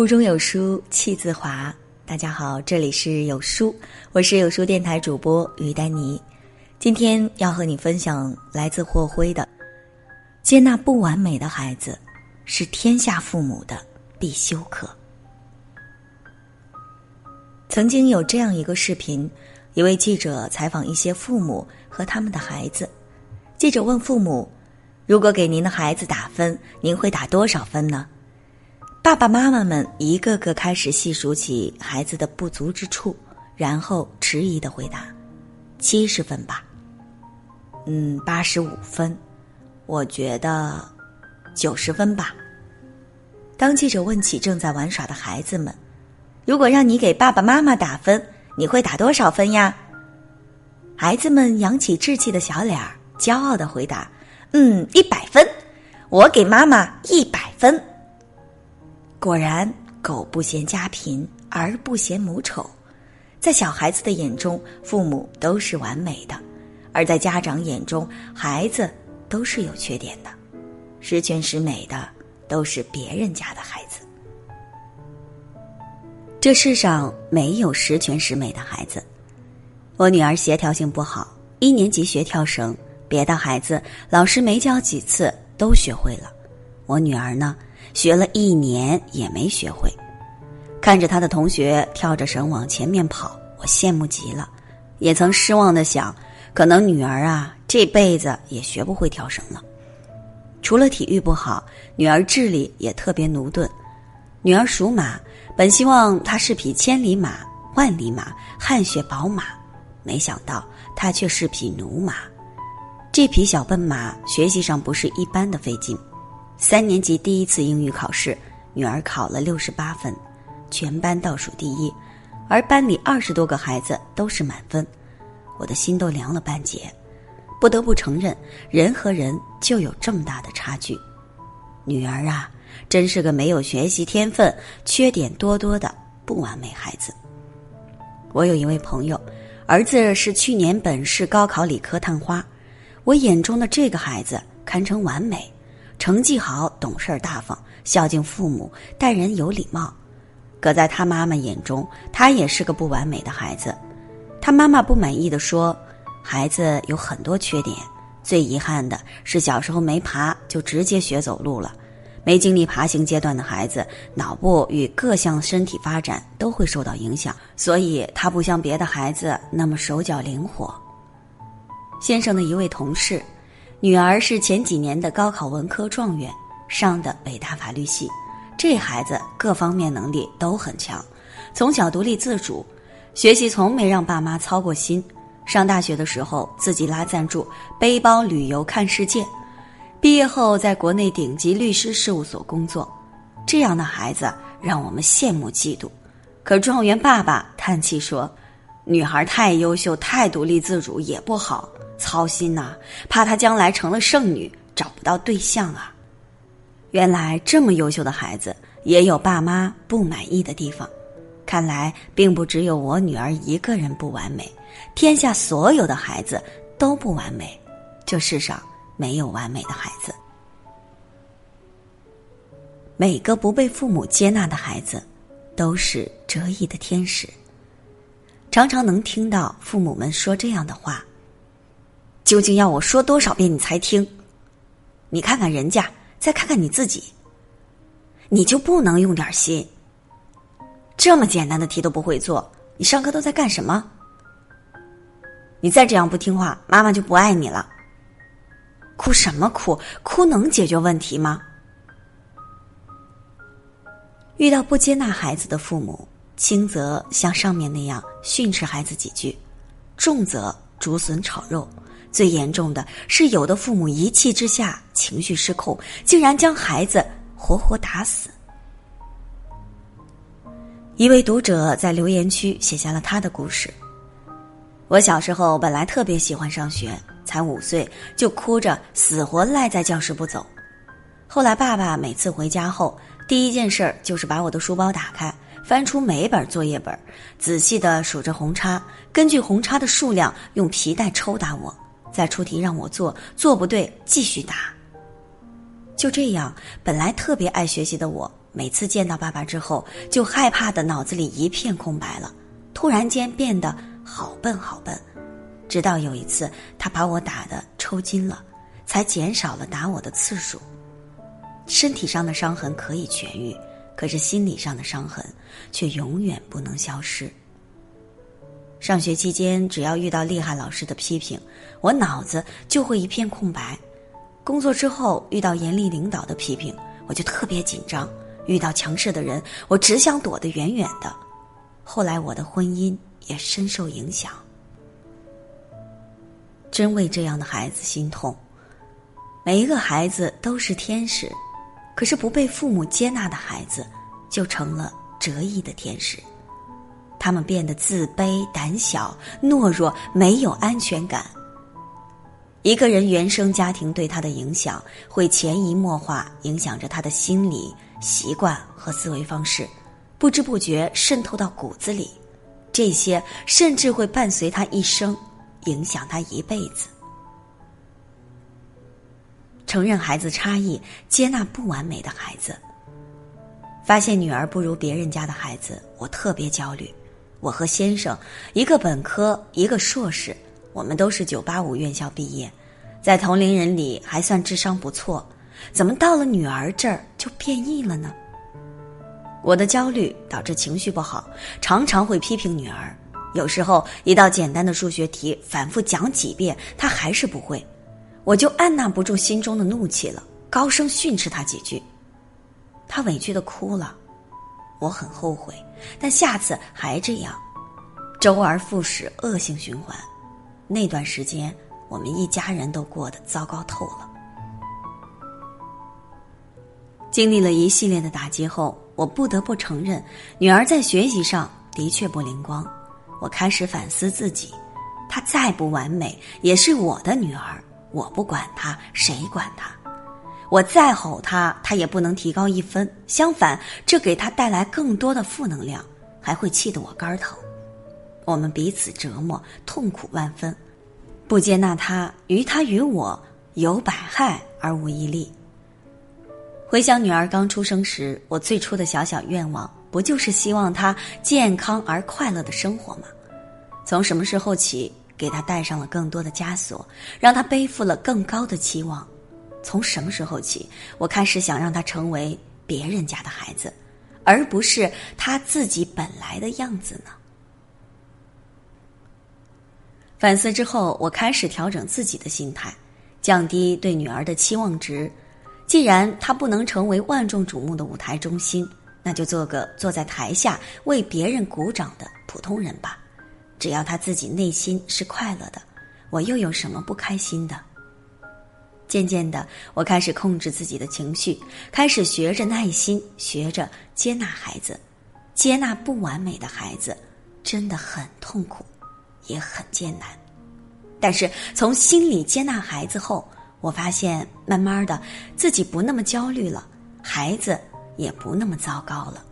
腹中有书气自华。大家好，这里是有书，我是有书电台主播于丹妮。今天要和你分享来自霍辉的：接纳不完美的孩子，是天下父母的必修课。曾经有这样一个视频，一位记者采访一些父母和他们的孩子。记者问父母：“如果给您的孩子打分，您会打多少分呢？”爸爸妈妈们一个个开始细数起孩子的不足之处，然后迟疑的回答：“七十分吧。”“嗯，八十五分。”“我觉得九十分吧。”当记者问起正在玩耍的孩子们：“如果让你给爸爸妈妈打分，你会打多少分呀？”孩子们扬起稚气的小脸儿，骄傲的回答：“嗯，一百分。我给妈妈一百分。”果然，狗不嫌家贫，儿不嫌母丑。在小孩子的眼中，父母都是完美的；而在家长眼中，孩子都是有缺点的。十全十美的都是别人家的孩子。这世上没有十全十美的孩子。我女儿协调性不好，一年级学跳绳，别的孩子老师没教几次都学会了，我女儿呢？学了一年也没学会，看着他的同学跳着绳往前面跑，我羡慕极了，也曾失望的想，可能女儿啊这辈子也学不会跳绳了。除了体育不好，女儿智力也特别驽钝。女儿属马，本希望她是匹千里马、万里马、汗血宝马，没想到她却是匹驽马。这匹小笨马学习上不是一般的费劲。三年级第一次英语考试，女儿考了六十八分，全班倒数第一，而班里二十多个孩子都是满分，我的心都凉了半截。不得不承认，人和人就有这么大的差距。女儿啊，真是个没有学习天分、缺点多多的不完美孩子。我有一位朋友，儿子是去年本市高考理科探花，我眼中的这个孩子堪称完美。成绩好，懂事大方，孝敬父母，待人有礼貌。可在他妈妈眼中，他也是个不完美的孩子。他妈妈不满意的说：“孩子有很多缺点，最遗憾的是小时候没爬就直接学走路了。没经历爬行阶段的孩子，脑部与各项身体发展都会受到影响，所以他不像别的孩子那么手脚灵活。”先生的一位同事。女儿是前几年的高考文科状元，上的北大法律系。这孩子各方面能力都很强，从小独立自主，学习从没让爸妈操过心。上大学的时候自己拉赞助，背包旅游看世界。毕业后在国内顶级律师事务所工作，这样的孩子让我们羡慕嫉妒。可状元爸爸叹气说：“女孩太优秀、太独立自主也不好。”操心呐，怕她将来成了剩女，找不到对象啊。原来这么优秀的孩子也有爸妈不满意的地方，看来并不只有我女儿一个人不完美，天下所有的孩子都不完美，这世上没有完美的孩子。每个不被父母接纳的孩子，都是折翼的天使。常常能听到父母们说这样的话。究竟要我说多少遍你才听？你看看人家，再看看你自己，你就不能用点心？这么简单的题都不会做，你上课都在干什么？你再这样不听话，妈妈就不爱你了。哭什么哭？哭能解决问题吗？遇到不接纳孩子的父母，轻则像上面那样训斥孩子几句，重则竹笋炒肉。最严重的是，有的父母一气之下情绪失控，竟然将孩子活活打死。一位读者在留言区写下了他的故事：我小时候本来特别喜欢上学，才五岁就哭着死活赖在教室不走。后来爸爸每次回家后，第一件事儿就是把我的书包打开，翻出每本作业本，仔细的数着红叉，根据红叉的数量用皮带抽打我。再出题让我做，做不对继续打。就这样，本来特别爱学习的我，每次见到爸爸之后，就害怕的脑子里一片空白了，突然间变得好笨好笨。直到有一次，他把我打的抽筋了，才减少了打我的次数。身体上的伤痕可以痊愈，可是心理上的伤痕却永远不能消失。上学期间，只要遇到厉害老师的批评，我脑子就会一片空白；工作之后遇到严厉领导的批评，我就特别紧张；遇到强势的人，我只想躲得远远的。后来，我的婚姻也深受影响。真为这样的孩子心痛。每一个孩子都是天使，可是不被父母接纳的孩子，就成了折翼的天使。他们变得自卑、胆小、懦弱，没有安全感。一个人原生家庭对他的影响，会潜移默化影响着他的心理习惯和思维方式，不知不觉渗透到骨子里。这些甚至会伴随他一生。影响他一辈子。承认孩子差异，接纳不完美的孩子。发现女儿不如别人家的孩子，我特别焦虑。我和先生，一个本科，一个硕士，我们都是九八五院校毕业，在同龄人里还算智商不错，怎么到了女儿这儿就变异了呢？我的焦虑导致情绪不好，常常会批评女儿。有时候，一道简单的数学题反复讲几遍，她还是不会，我就按捺不住心中的怒气了，高声训斥他几句。他委屈的哭了，我很后悔，但下次还这样，周而复始，恶性循环。那段时间，我们一家人都过得糟糕透了。经历了一系列的打击后，我不得不承认，女儿在学习上的确不灵光。我开始反思自己，她再不完美也是我的女儿，我不管他，谁管他？我再吼他，他也不能提高一分，相反，这给他带来更多的负能量，还会气得我肝疼。我们彼此折磨，痛苦万分。不接纳他，于他于我有百害而无一利。回想女儿刚出生时，我最初的小小愿望。不就是希望她健康而快乐的生活吗？从什么时候起，给他带上了更多的枷锁，让他背负了更高的期望？从什么时候起，我开始想让他成为别人家的孩子，而不是他自己本来的样子呢？反思之后，我开始调整自己的心态，降低对女儿的期望值。既然她不能成为万众瞩目的舞台中心。那就做个坐在台下为别人鼓掌的普通人吧，只要他自己内心是快乐的，我又有什么不开心的？渐渐的，我开始控制自己的情绪，开始学着耐心，学着接纳孩子，接纳不完美的孩子，真的很痛苦，也很艰难。但是从心里接纳孩子后，我发现慢慢的自己不那么焦虑了，孩子。也不那么糟糕了。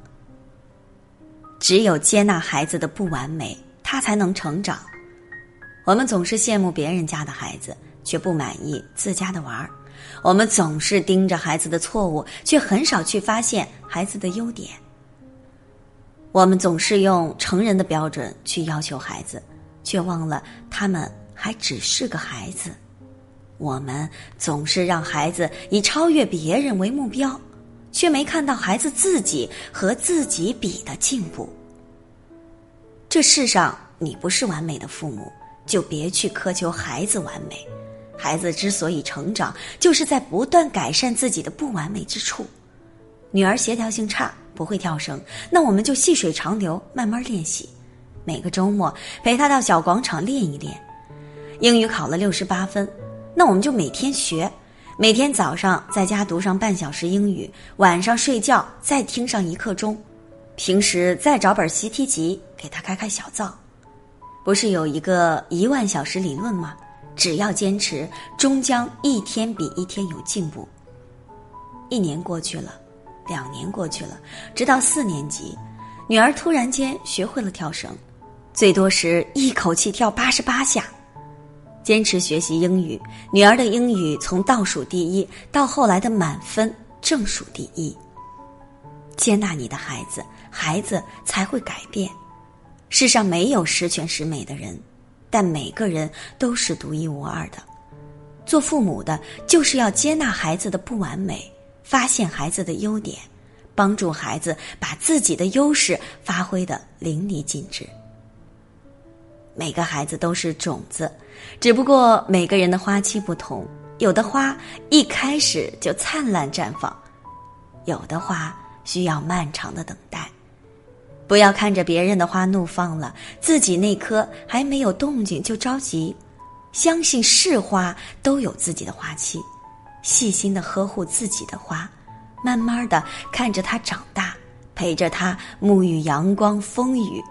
只有接纳孩子的不完美，他才能成长。我们总是羡慕别人家的孩子，却不满意自家的娃儿；我们总是盯着孩子的错误，却很少去发现孩子的优点。我们总是用成人的标准去要求孩子，却忘了他们还只是个孩子。我们总是让孩子以超越别人为目标。却没看到孩子自己和自己比的进步。这世上，你不是完美的父母，就别去苛求孩子完美。孩子之所以成长，就是在不断改善自己的不完美之处。女儿协调性差，不会跳绳，那我们就细水长流，慢慢练习。每个周末陪她到小广场练一练。英语考了六十八分，那我们就每天学。每天早上在家读上半小时英语，晚上睡觉再听上一刻钟，平时再找本习题集给他开开小灶。不是有一个一万小时理论吗？只要坚持，终将一天比一天有进步。一年过去了，两年过去了，直到四年级，女儿突然间学会了跳绳，最多时一口气跳八十八下。坚持学习英语，女儿的英语从倒数第一到后来的满分正数第一。接纳你的孩子，孩子才会改变。世上没有十全十美的人，但每个人都是独一无二的。做父母的，就是要接纳孩子的不完美，发现孩子的优点，帮助孩子把自己的优势发挥的淋漓尽致。每个孩子都是种子，只不过每个人的花期不同，有的花一开始就灿烂绽放，有的花需要漫长的等待。不要看着别人的花怒放了，自己那颗还没有动静就着急。相信是花都有自己的花期，细心的呵护自己的花，慢慢的看着它长大，陪着它沐浴阳光风雨，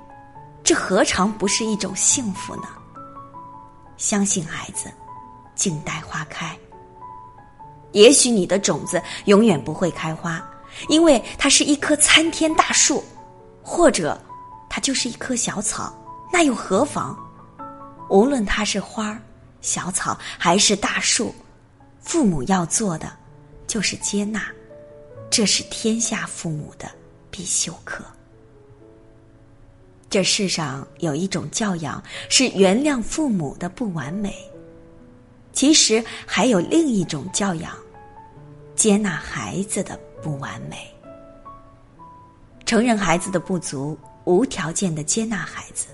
这何尝不是一种幸福呢？相信孩子，静待花开。也许你的种子永远不会开花，因为它是一棵参天大树，或者它就是一棵小草，那又何妨？无论它是花儿。小草还是大树，父母要做的就是接纳，这是天下父母的必修课。这世上有一种教养是原谅父母的不完美，其实还有另一种教养，接纳孩子的不完美，承认孩子的不足，无条件的接纳孩子，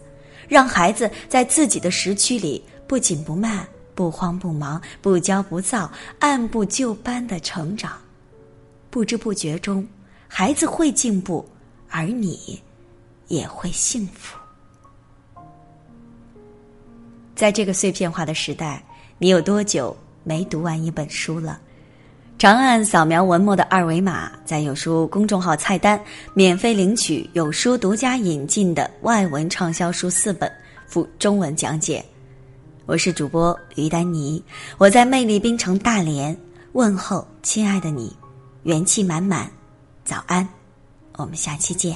让孩子在自己的时区里。不紧不慢，不慌不忙，不骄不躁，按部就班的成长，不知不觉中，孩子会进步，而你也会幸福。在这个碎片化的时代，你有多久没读完一本书了？长按扫描文末的二维码，在有书公众号菜单免费领取有书独家引进的外文畅销书四本，附中文讲解。我是主播于丹妮，我在魅力冰城大连问候亲爱的你，元气满满，早安，我们下期见。